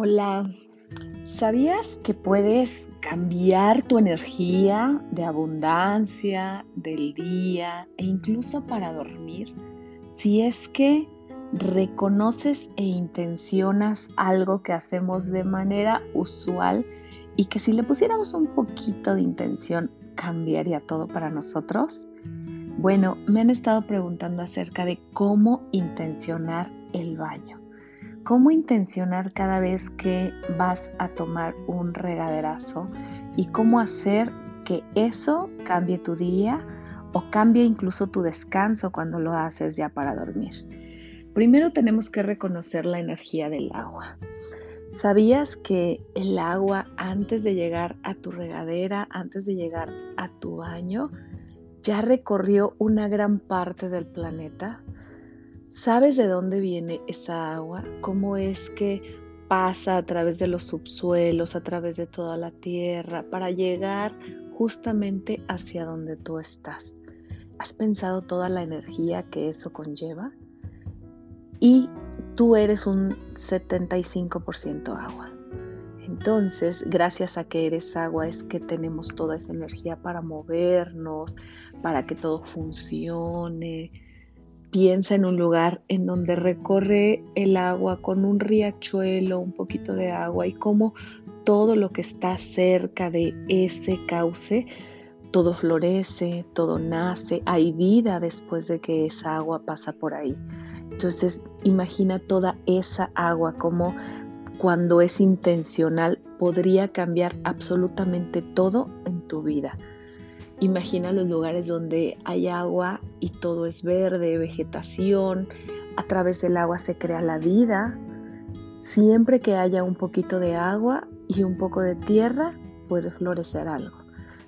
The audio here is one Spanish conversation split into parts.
Hola, ¿sabías que puedes cambiar tu energía de abundancia, del día e incluso para dormir si es que reconoces e intencionas algo que hacemos de manera usual y que si le pusiéramos un poquito de intención cambiaría todo para nosotros? Bueno, me han estado preguntando acerca de cómo intencionar el baño cómo intencionar cada vez que vas a tomar un regaderazo y cómo hacer que eso cambie tu día o cambie incluso tu descanso cuando lo haces ya para dormir. Primero tenemos que reconocer la energía del agua. ¿Sabías que el agua antes de llegar a tu regadera, antes de llegar a tu baño, ya recorrió una gran parte del planeta? ¿Sabes de dónde viene esa agua? ¿Cómo es que pasa a través de los subsuelos, a través de toda la tierra, para llegar justamente hacia donde tú estás? ¿Has pensado toda la energía que eso conlleva? Y tú eres un 75% agua. Entonces, gracias a que eres agua es que tenemos toda esa energía para movernos, para que todo funcione, Piensa en un lugar en donde recorre el agua con un riachuelo, un poquito de agua y cómo todo lo que está cerca de ese cauce, todo florece, todo nace, hay vida después de que esa agua pasa por ahí. Entonces imagina toda esa agua como cuando es intencional podría cambiar absolutamente todo en tu vida. Imagina los lugares donde hay agua y todo es verde, vegetación. A través del agua se crea la vida. Siempre que haya un poquito de agua y un poco de tierra, puede florecer algo.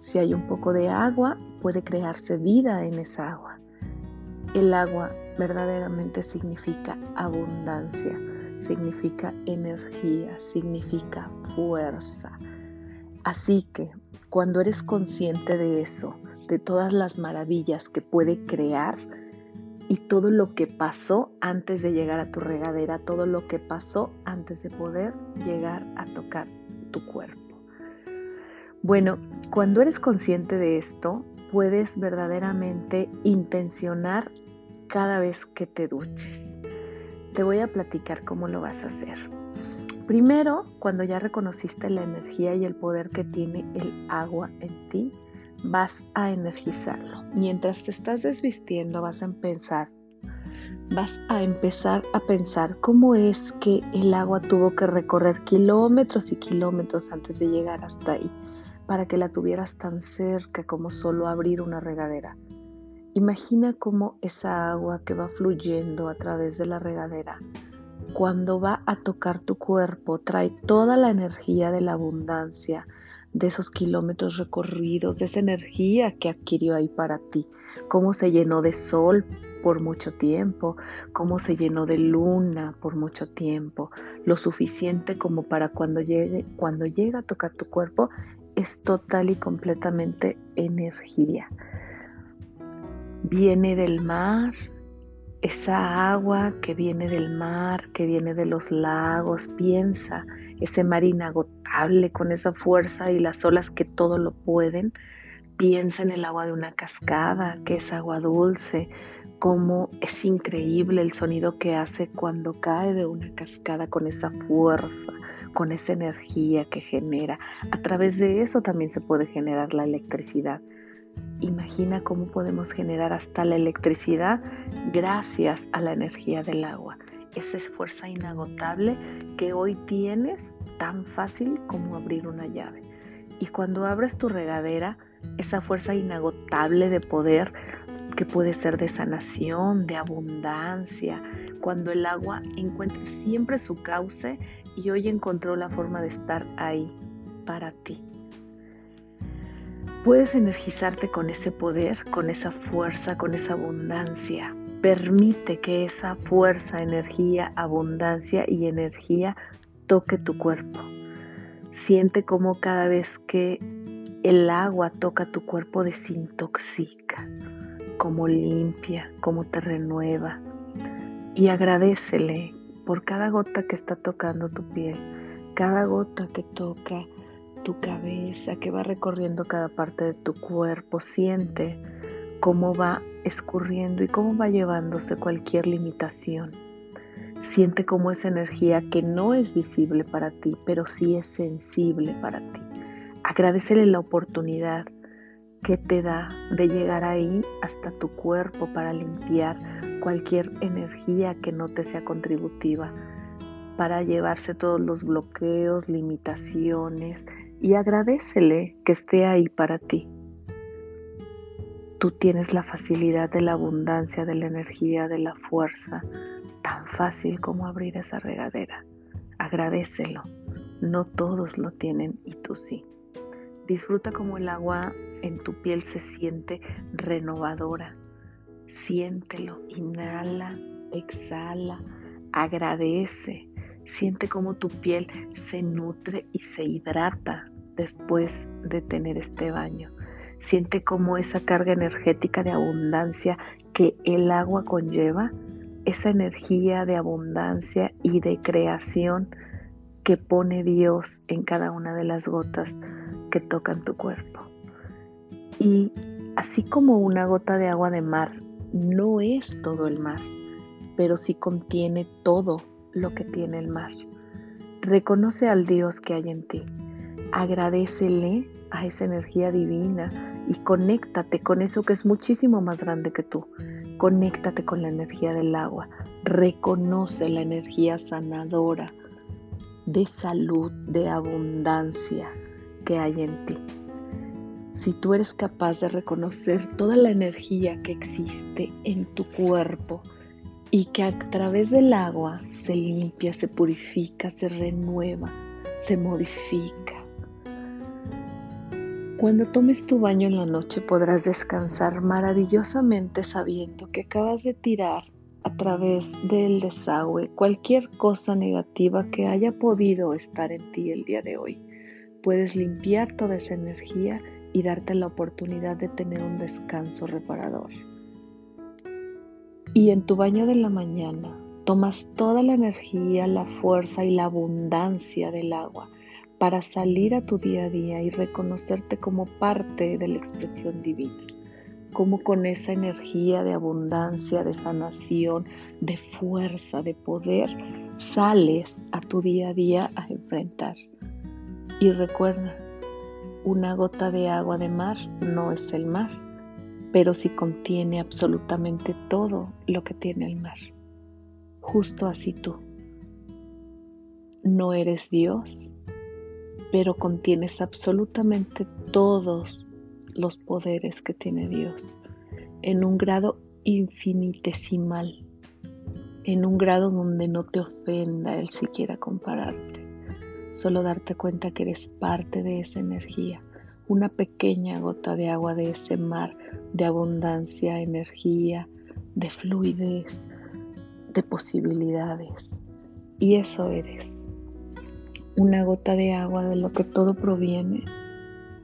Si hay un poco de agua, puede crearse vida en esa agua. El agua verdaderamente significa abundancia, significa energía, significa fuerza. Así que cuando eres consciente de eso, de todas las maravillas que puede crear y todo lo que pasó antes de llegar a tu regadera, todo lo que pasó antes de poder llegar a tocar tu cuerpo. Bueno, cuando eres consciente de esto, puedes verdaderamente intencionar cada vez que te duches. Te voy a platicar cómo lo vas a hacer. Primero, cuando ya reconociste la energía y el poder que tiene el agua en ti, vas a energizarlo. Mientras te estás desvistiendo, vas a empezar vas a empezar a pensar cómo es que el agua tuvo que recorrer kilómetros y kilómetros antes de llegar hasta ahí, para que la tuvieras tan cerca como solo abrir una regadera. Imagina cómo esa agua que va fluyendo a través de la regadera cuando va a tocar tu cuerpo, trae toda la energía de la abundancia, de esos kilómetros recorridos, de esa energía que adquirió ahí para ti, cómo se llenó de sol por mucho tiempo, cómo se llenó de luna por mucho tiempo, lo suficiente como para cuando llegue, cuando llega a tocar tu cuerpo, es total y completamente energía. Viene del mar, esa agua que viene del mar, que viene de los lagos, piensa ese mar inagotable con esa fuerza y las olas que todo lo pueden. Piensa en el agua de una cascada, que es agua dulce, cómo es increíble el sonido que hace cuando cae de una cascada con esa fuerza, con esa energía que genera. A través de eso también se puede generar la electricidad. Imagina cómo podemos generar hasta la electricidad gracias a la energía del agua. Esa es fuerza inagotable que hoy tienes tan fácil como abrir una llave. Y cuando abres tu regadera, esa fuerza inagotable de poder que puede ser de sanación, de abundancia, cuando el agua encuentra siempre su cauce y hoy encontró la forma de estar ahí para ti puedes energizarte con ese poder, con esa fuerza, con esa abundancia. Permite que esa fuerza, energía, abundancia y energía toque tu cuerpo. Siente cómo cada vez que el agua toca tu cuerpo desintoxica, cómo limpia, cómo te renueva. Y agradecele por cada gota que está tocando tu piel. cada gota que toca tu cabeza, que va recorriendo cada parte de tu cuerpo, siente cómo va escurriendo y cómo va llevándose cualquier limitación. Siente cómo esa energía que no es visible para ti, pero sí es sensible para ti. Agradecele la oportunidad que te da de llegar ahí hasta tu cuerpo para limpiar cualquier energía que no te sea contributiva, para llevarse todos los bloqueos, limitaciones y agradecele que esté ahí para ti. Tú tienes la facilidad de la abundancia, de la energía, de la fuerza, tan fácil como abrir esa regadera. Agradecelo. No todos lo tienen y tú sí. Disfruta como el agua en tu piel se siente renovadora. Siéntelo, inhala, exhala, agradece. Siente como tu piel se nutre y se hidrata después de tener este baño. Siente como esa carga energética de abundancia que el agua conlleva, esa energía de abundancia y de creación que pone Dios en cada una de las gotas que tocan tu cuerpo. Y así como una gota de agua de mar no es todo el mar, pero sí contiene todo lo que tiene el mar. Reconoce al Dios que hay en ti. Agradecele a esa energía divina y conéctate con eso que es muchísimo más grande que tú. Conéctate con la energía del agua. Reconoce la energía sanadora de salud, de abundancia que hay en ti. Si tú eres capaz de reconocer toda la energía que existe en tu cuerpo y que a través del agua se limpia, se purifica, se renueva, se modifica. Cuando tomes tu baño en la noche podrás descansar maravillosamente sabiendo que acabas de tirar a través del desagüe cualquier cosa negativa que haya podido estar en ti el día de hoy. Puedes limpiar toda esa energía y darte la oportunidad de tener un descanso reparador. Y en tu baño de la mañana tomas toda la energía, la fuerza y la abundancia del agua para salir a tu día a día y reconocerte como parte de la expresión divina cómo con esa energía de abundancia, de sanación, de fuerza, de poder, sales a tu día a día a enfrentar. Y recuerda, una gota de agua de mar no es el mar, pero sí contiene absolutamente todo lo que tiene el mar. Justo así tú. No eres Dios, pero contienes absolutamente todos los poderes que tiene Dios en un grado infinitesimal, en un grado donde no te ofenda el siquiera compararte, solo darte cuenta que eres parte de esa energía, una pequeña gota de agua de ese mar de abundancia, energía, de fluidez, de posibilidades. Y eso eres, una gota de agua de lo que todo proviene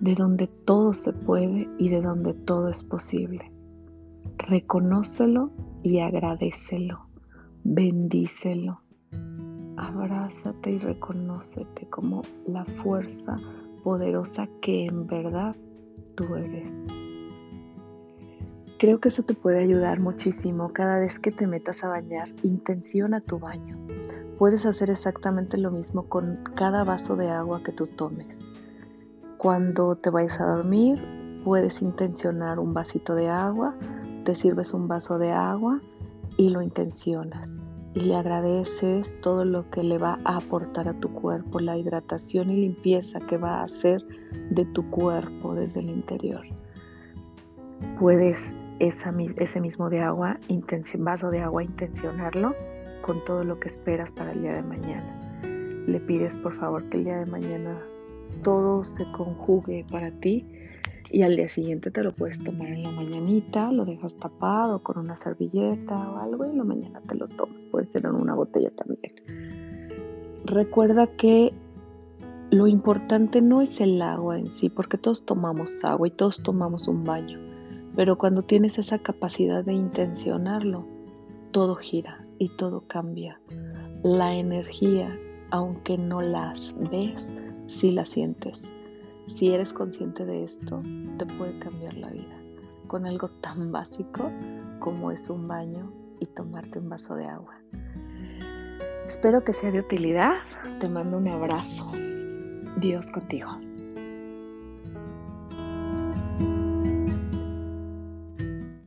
de donde todo se puede y de donde todo es posible. Reconócelo y agradecelo, bendícelo. Abrázate y reconócete como la fuerza poderosa que en verdad tú eres. Creo que eso te puede ayudar muchísimo cada vez que te metas a bañar. Intenciona tu baño. Puedes hacer exactamente lo mismo con cada vaso de agua que tú tomes. Cuando te vayas a dormir, puedes intencionar un vasito de agua, te sirves un vaso de agua y lo intencionas. Y le agradeces todo lo que le va a aportar a tu cuerpo, la hidratación y limpieza que va a hacer de tu cuerpo desde el interior. Puedes ese mismo de agua, vaso de agua, intencionarlo con todo lo que esperas para el día de mañana. Le pides por favor que el día de mañana todo se conjugue para ti y al día siguiente te lo puedes tomar en la mañanita, lo dejas tapado con una servilleta o algo y en la mañana te lo tomas, puede ser en una botella también. Recuerda que lo importante no es el agua en sí, porque todos tomamos agua y todos tomamos un baño, pero cuando tienes esa capacidad de intencionarlo, todo gira y todo cambia. La energía aunque no las ves, sí las sientes. Si eres consciente de esto, te puede cambiar la vida con algo tan básico como es un baño y tomarte un vaso de agua. Espero que sea de utilidad. Te mando un abrazo. Dios contigo.